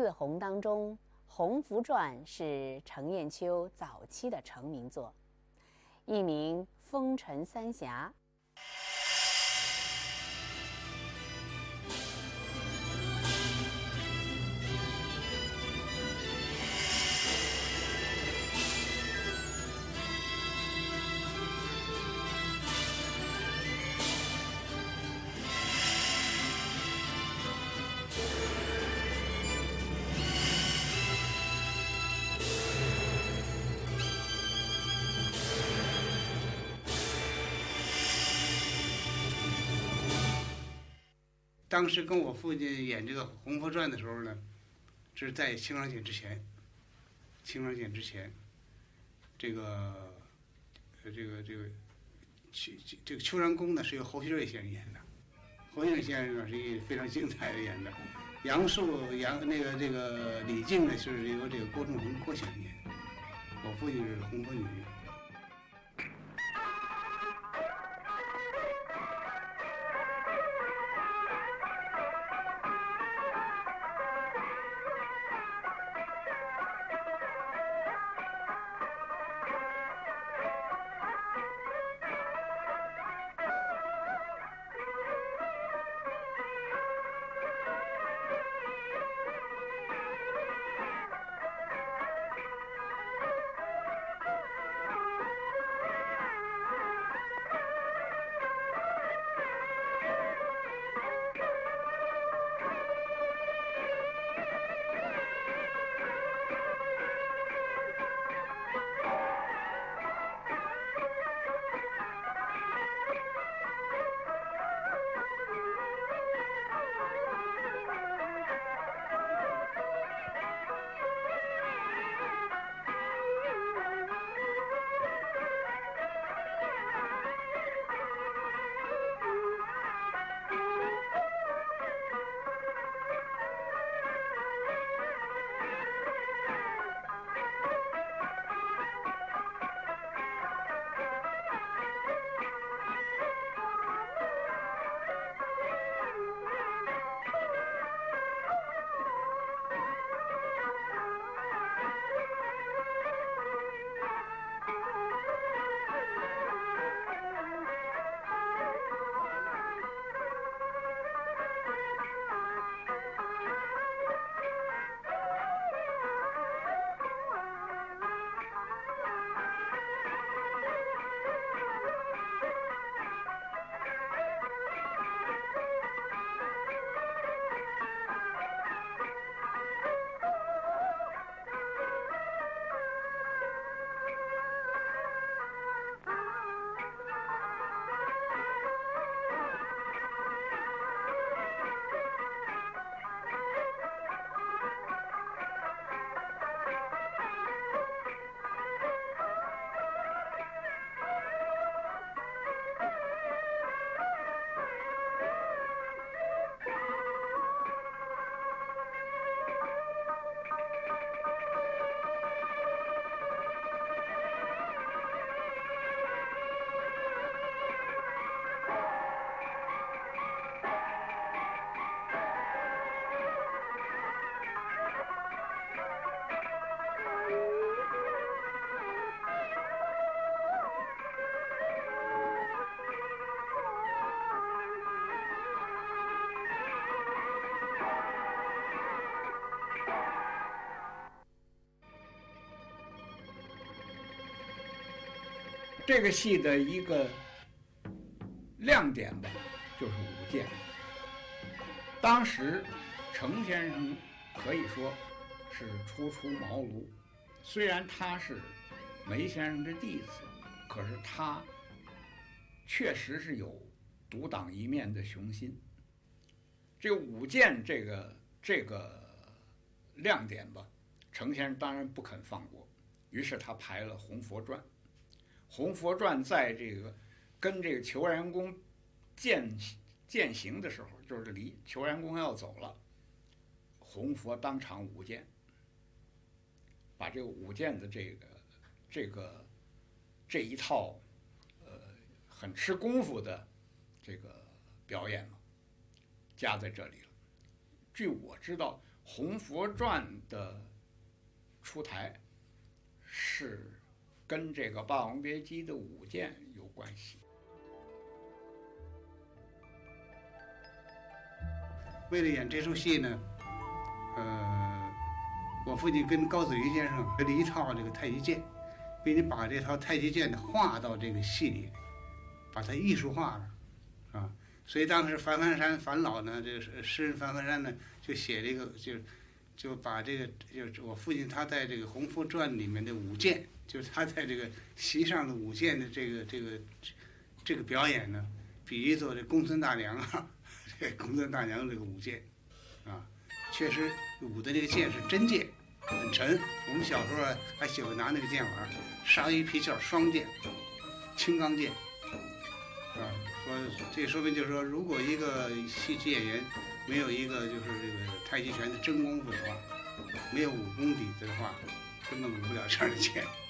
四红当中，《红拂传》是程砚秋早期的成名作，一名《风尘三侠》。当时跟我父亲演这个《红拂传》的时候呢，这是在青霜剑之前。青霜剑之前，这个，这个这个，秋这个秋山宫呢是由侯锡瑞先生演的，侯锡瑞先生呢是一个非常精彩的演的。杨树杨那个这个李靖呢是由这个郭仲宏郭先生演，我父亲是红拂女。这个戏的一个亮点吧，就是舞剑。当时程先生可以说是初出茅庐，虽然他是梅先生的弟子，可是他确实是有独当一面的雄心。这舞剑这个这个亮点吧，程先生当然不肯放过，于是他排了《红佛传》。《红佛传》在这个跟这个虬髯公践践行的时候，就是离虬髯公要走了，红佛当场舞剑，把这个舞剑的这个这个这一套呃很吃功夫的这个表演嘛，加在这里了。据我知道，《红佛传》的出台是跟这个《霸王别姬》的舞剑有关系。为了演这出戏呢，呃，我父亲跟高子瑜先生学了一套这个太极剑，并且把这套太极剑呢画到这个戏里，把它艺术化了，啊，所以当时樊樊山樊老呢，这个诗人樊樊山呢就写了一个，就就把这个就是我父亲他在这个《红拂传》里面的舞剑，就是他在这个席上的舞剑的这个这个这个表演呢，比喻作这公孙大娘啊。这公孙大娘这个舞剑，啊，确实舞的这个剑是真剑，很沉。我们小时候还喜欢拿那个剑玩，鲨鱼皮鞘双剑，青钢剑，啊，说这说明就是说，如果一个戏曲演员没有一个就是这个太极拳的真功夫的话，没有武功底子的话，根本舞不了这样的剑。《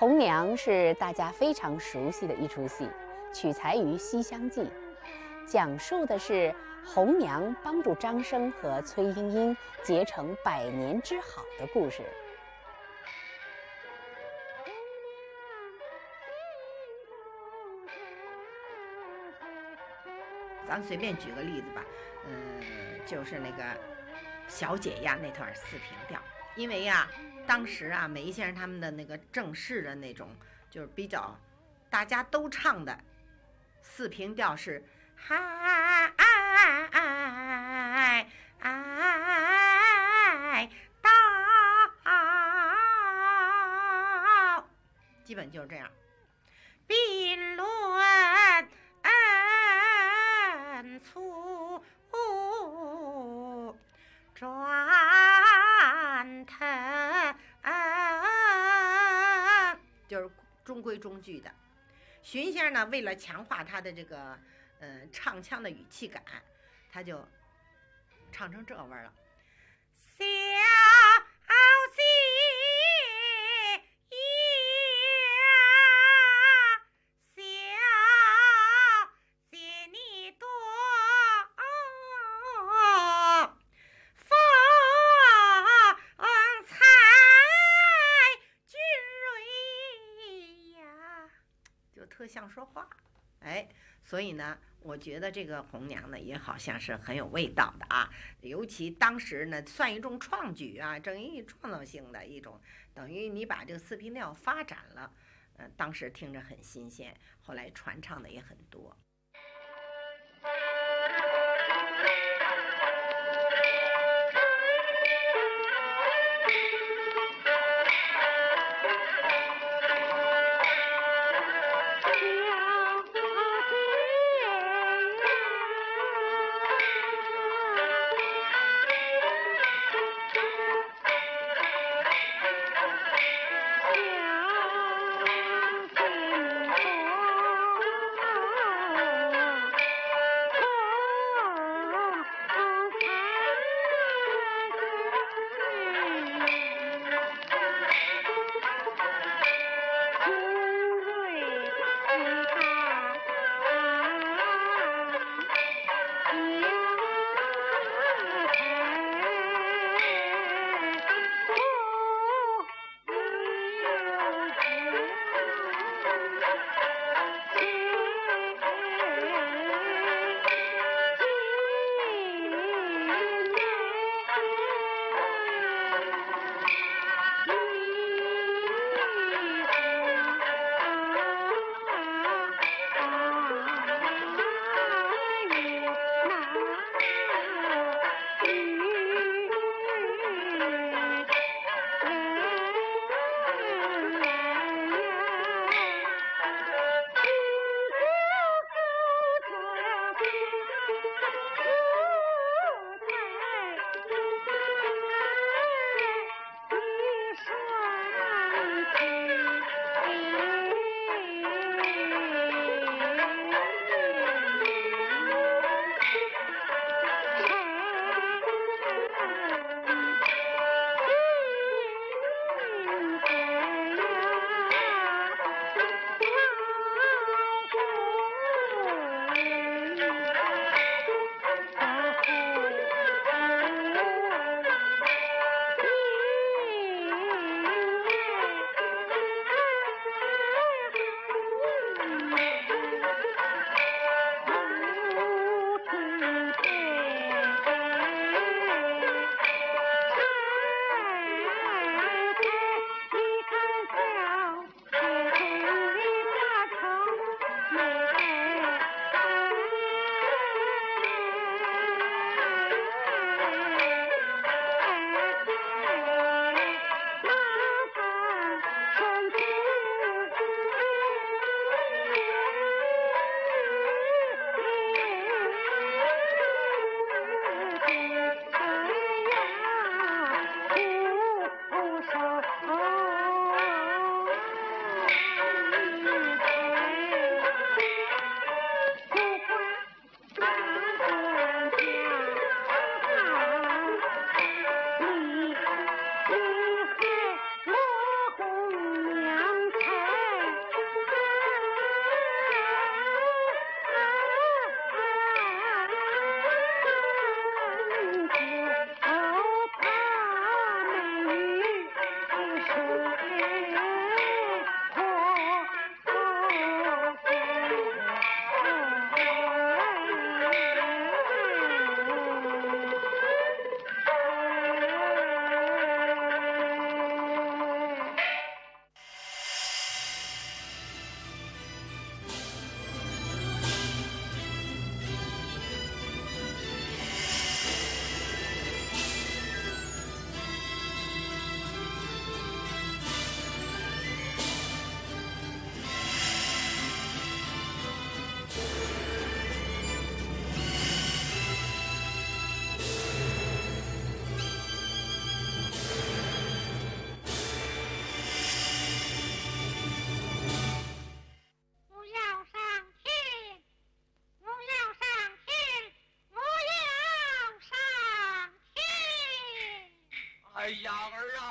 红娘》是大家非常熟悉的一出戏，取材于《西厢记》，讲述的是红娘帮助张生和崔莺莺结成百年之好的故事。咱随便举个例子吧，嗯，就是那个小姐呀那段四平调，因为呀，当时啊，梅先生他们的那个正式的那种，就是比较大家都唱的四平调是嗨哎哎到，基本就是这样。并论恩粗转中规中矩的。荀先生呢，为了强化他的这个嗯唱腔的语气感，他就唱成这味儿了。小姐呀，小姐你多风采俊蕊呀，就特像说话，哎，所以呢，我觉得这个红娘呢，也好像是很有味道的啊。尤其当时呢，算一种创举啊，正一创造性的一种，等于你把这个四平调发展了，呃，当时听着很新鲜，后来传唱的也很多。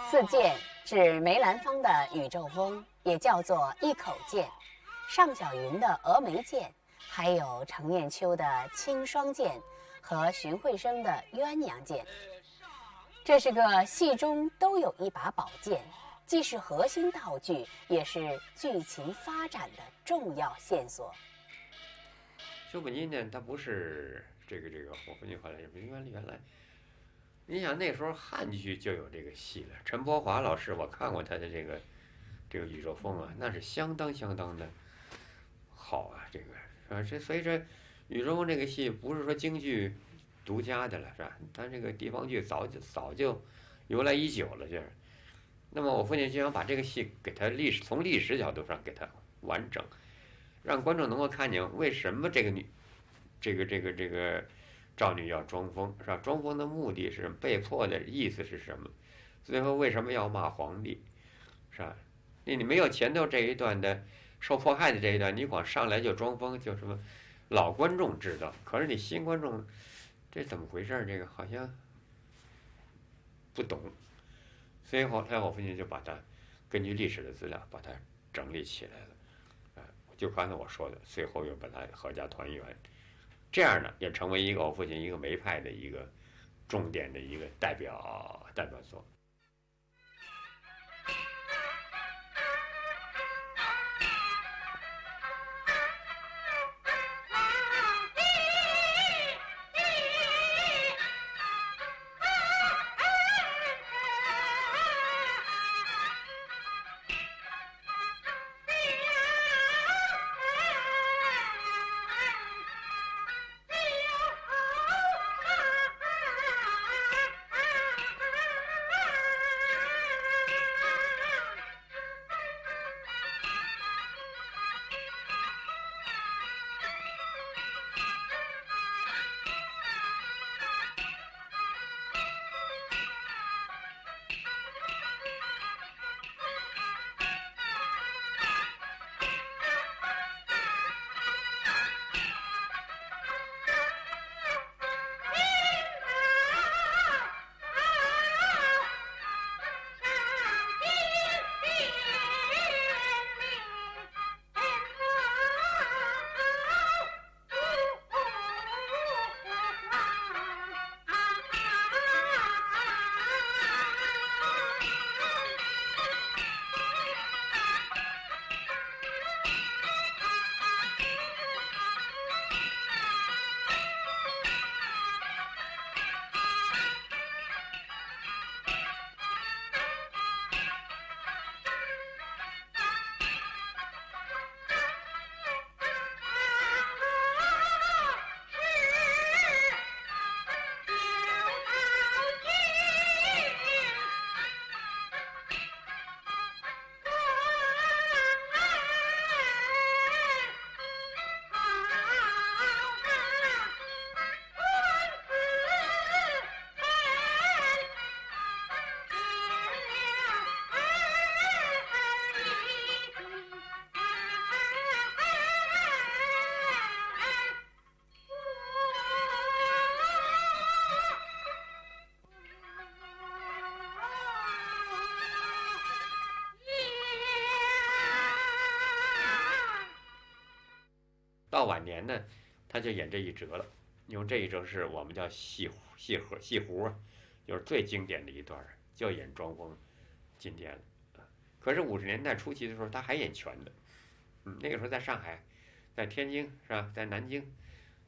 四剑指梅兰芳的宇宙风，也叫做一口剑；尚小云的峨眉剑，还有程砚秋的青霜剑和荀慧生的鸳鸯剑。这是个戏中都有一把宝剑，既是核心道具，也是剧情发展的重要线索。修本金呢，他不是这个这个，我父亲后来原来原来。你想那时候汉剧就有这个戏了，陈伯华老师我看过他的这个这个宇宙风啊，那是相当相当的好啊，这个是吧？这所以说宇宙风这个戏不是说京剧独家的了，是吧？但这个地方剧早就早就由来已久了，就是。那么我父亲就想把这个戏给他历史从历史角度上给他完整，让观众能够看见为什么这个女这个这个这个。少女要装疯是吧？装疯的目的是被迫的意思是什么？最后为什么要骂皇帝？是吧？那你没有前头这一段的受迫害的这一段，你光上来就装疯，就什么？老观众知道，可是你新观众，这怎么回事？这个好像不懂。所以后来我父亲就把它根据历史的资料把它整理起来了。啊，就刚才我说的，最后又把它合家团圆。这样呢，也成为一个我父亲一个梅派的一个重点的一个代表代表作。晚年呢，他就演这一折了。因为这一折是我们叫戏戏核戏胡，就是最经典的一段，就演庄风进殿了。可是五十年代初期的时候，他还演全的。嗯，那个时候在上海，在天津是吧，在南京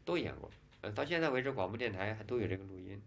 都演过。呃，到现在为止，广播电台还都有这个录音。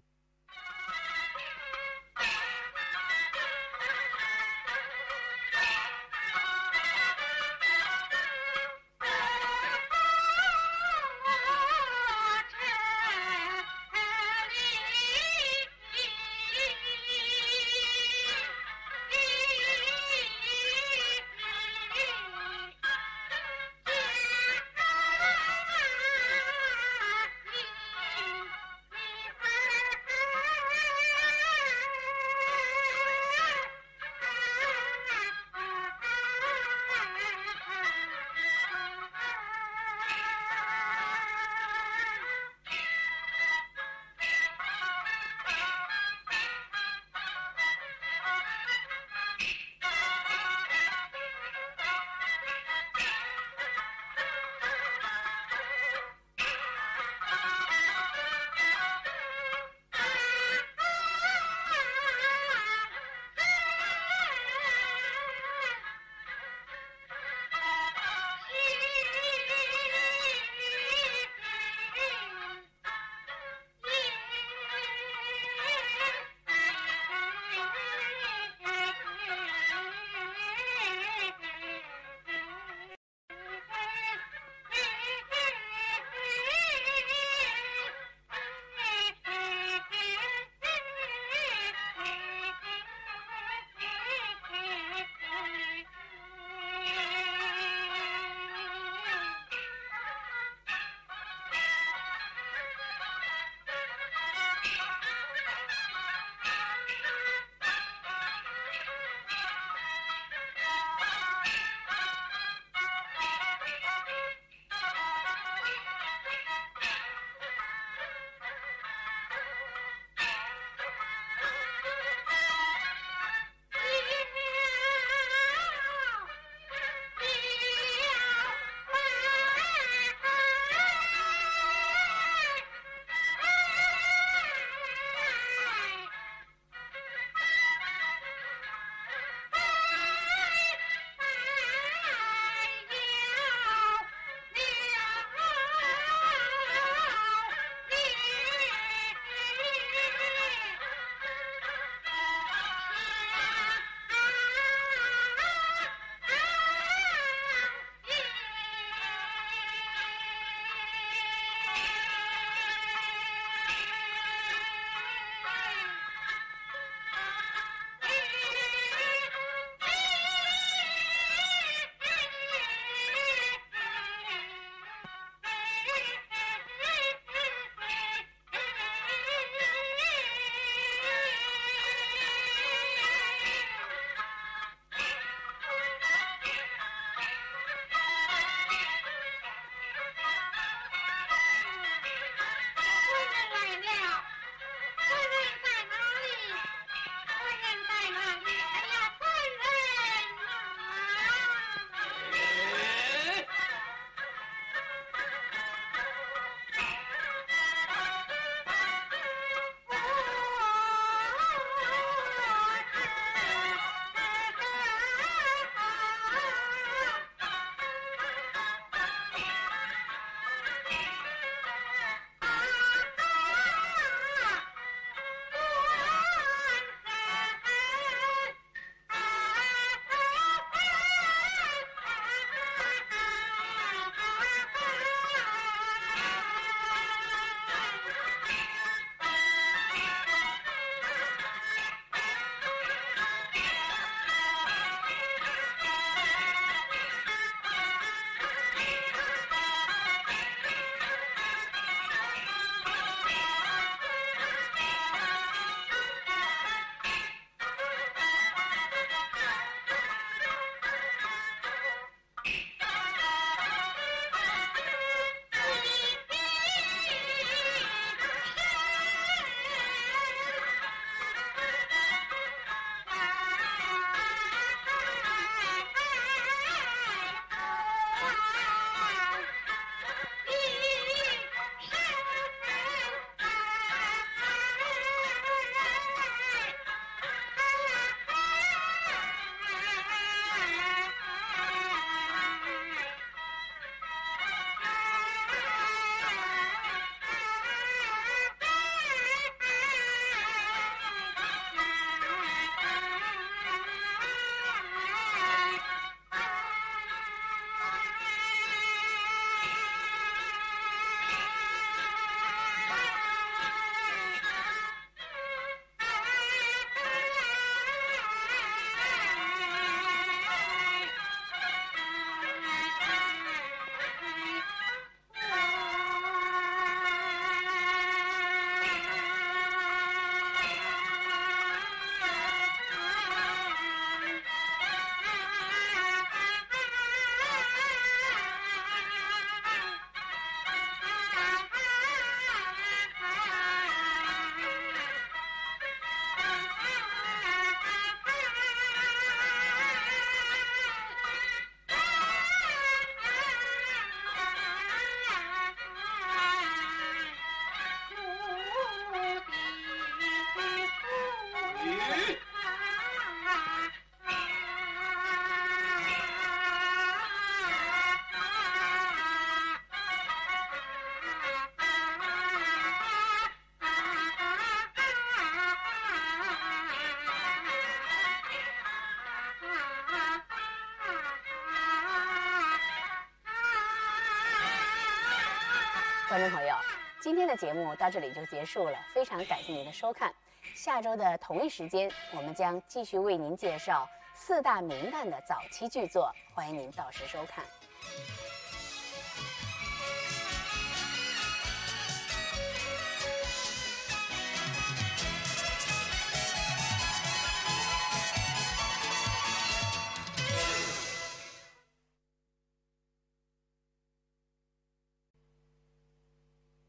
今天的节目到这里就结束了，非常感谢您的收看。下周的同一时间，我们将继续为您介绍四大名旦的早期剧作，欢迎您到时收看。